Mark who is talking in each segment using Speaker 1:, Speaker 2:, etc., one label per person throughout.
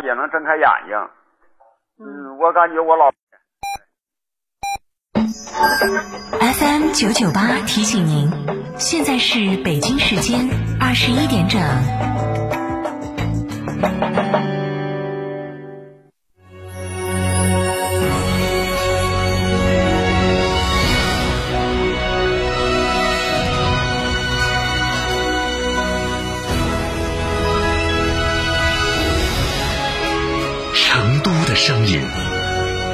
Speaker 1: 也能睁开眼睛。嗯，我感觉我老。
Speaker 2: FM 九九八提醒您，现在是北京时间二十一点整。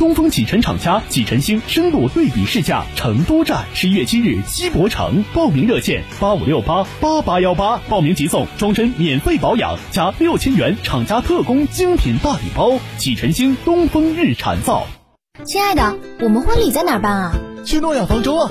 Speaker 3: 东风启辰厂家启辰星深度对比试驾成都站十一月七日西博城，报名热线八五六八八八幺八，报名即送终身免费保养加六千元厂家特供精品大礼包。启辰星东风日产造。
Speaker 4: 亲爱的，我们婚礼在哪儿办啊？
Speaker 5: 去诺亚方舟啊！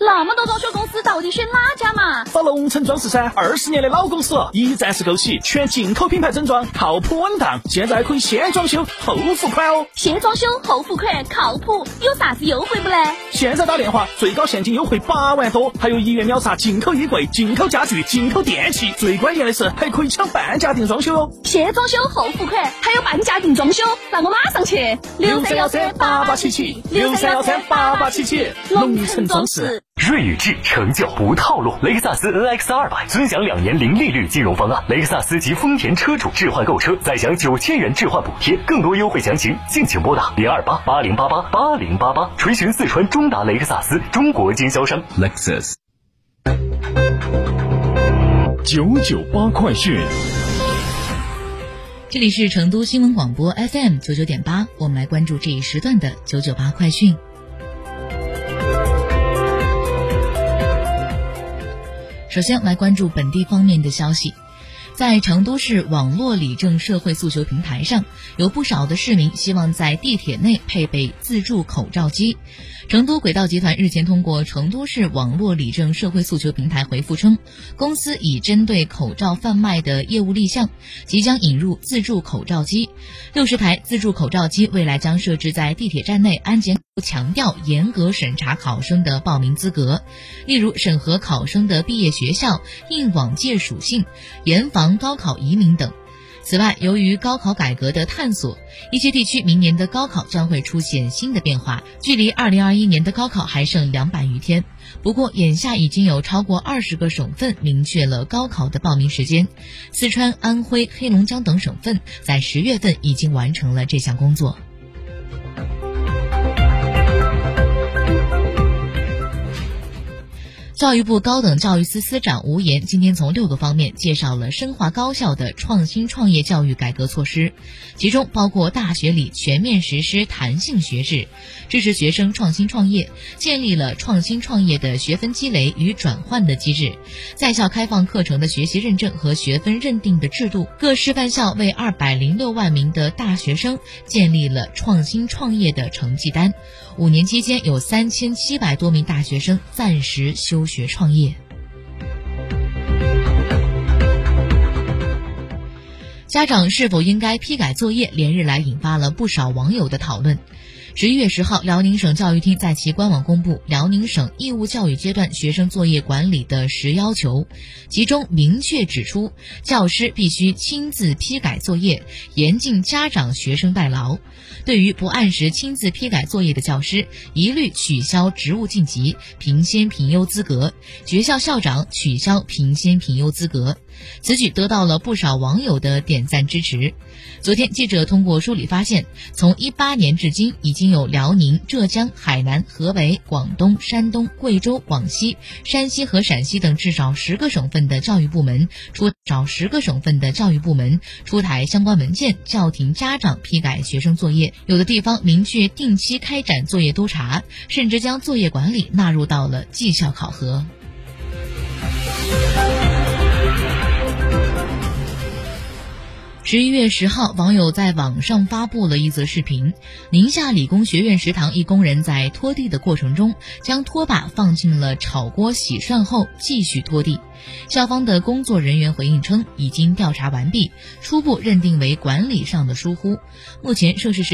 Speaker 6: 那么多装修公司，到底选哪家嘛？
Speaker 7: 找龙城装饰噻，二十年的老公司，一站式购齐，全进口品牌整装，靠谱稳当。现在可以先装修后付款哦。
Speaker 6: 先装修后付款，靠谱，有啥子优惠不嘞？
Speaker 7: 现在打电话，最高现金优惠八万多，还有一元秒杀进口衣柜、进口家具、进口电器，最关键的是还可以抢半价定装修哦。
Speaker 6: 先装修后付款，还有半价定装修，那我马上去。
Speaker 7: 六三幺三八八七七，六三幺三八八七七，龙城装饰。
Speaker 8: 瑞宇智成就不套路，雷克萨斯 NX 二百尊享两年零利率金融方案，雷克萨斯及丰田车主置换购车再享九千元置换补贴，更多优惠详情敬请拨打零二八八零八八八零八八，垂询四川中达雷克萨斯中国经销商 Lexus。
Speaker 3: 九九八快讯，
Speaker 9: 这里是成都新闻广播 FM 九九点八，我们来关注这一时段的九九八快讯。首先来关注本地方面的消息，在成都市网络理政社会诉求平台上，有不少的市民希望在地铁内配备自助口罩机。成都轨道集团日前通过成都市网络理政社会诉求平台回复称，公司已针对口罩贩卖的业务立项，即将引入自助口罩机。六十台自助口罩机未来将设置在地铁站内，安检强调严格审查考生的报名资格，例如审核考生的毕业学校、应往届属性，严防高考移民等。此外，由于高考改革的探索，一些地区明年的高考将会出现新的变化。距离二零二一年的高考还剩两百余天，不过眼下已经有超过二十个省份明确了高考的报名时间。四川、安徽、黑龙江等省份在十月份已经完成了这项工作。教育部高等教育司司长吴岩今天从六个方面介绍了深化高校的创新创业教育改革措施，其中包括大学里全面实施弹性学制，支持学生创新创业，建立了创新创业的学分积累与转换的机制，在校开放课程的学习认证和学分认定的制度，各示范校为二百零六万名的大学生建立了创新创业的成绩单。五年期间，有三千七百多名大学生暂时休学创业。家长是否应该批改作业，连日来引发了不少网友的讨论。十一月十号，辽宁省教育厅在其官网公布《辽宁省义务教育阶段学生作业管理的十要求》，其中明确指出，教师必须亲自批改作业，严禁家长、学生代劳。对于不按时亲自批改作业的教师，一律取消职务晋级、评先评优资格；学校校长取消评先评优资格。此举得到了不少网友的点赞支持。昨天，记者通过梳理发现，从一八年至今，已经有辽宁、浙江、海南、河北、广东、山东、贵州、广西、山西和陕西等至少十个省份的教育部门出少十个省份的教育部门出台相关文件，叫停家长批改学生作业。有的地方明确定期开展作业督查，甚至将作业管理纳入到了绩效考核。十一月十号，网友在网上发布了一则视频。宁夏理工学院食堂一工人在拖地的过程中，将拖把放进了炒锅洗涮后继续拖地。校方的工作人员回应称，已经调查完毕，初步认定为管理上的疏忽。目前涉事事。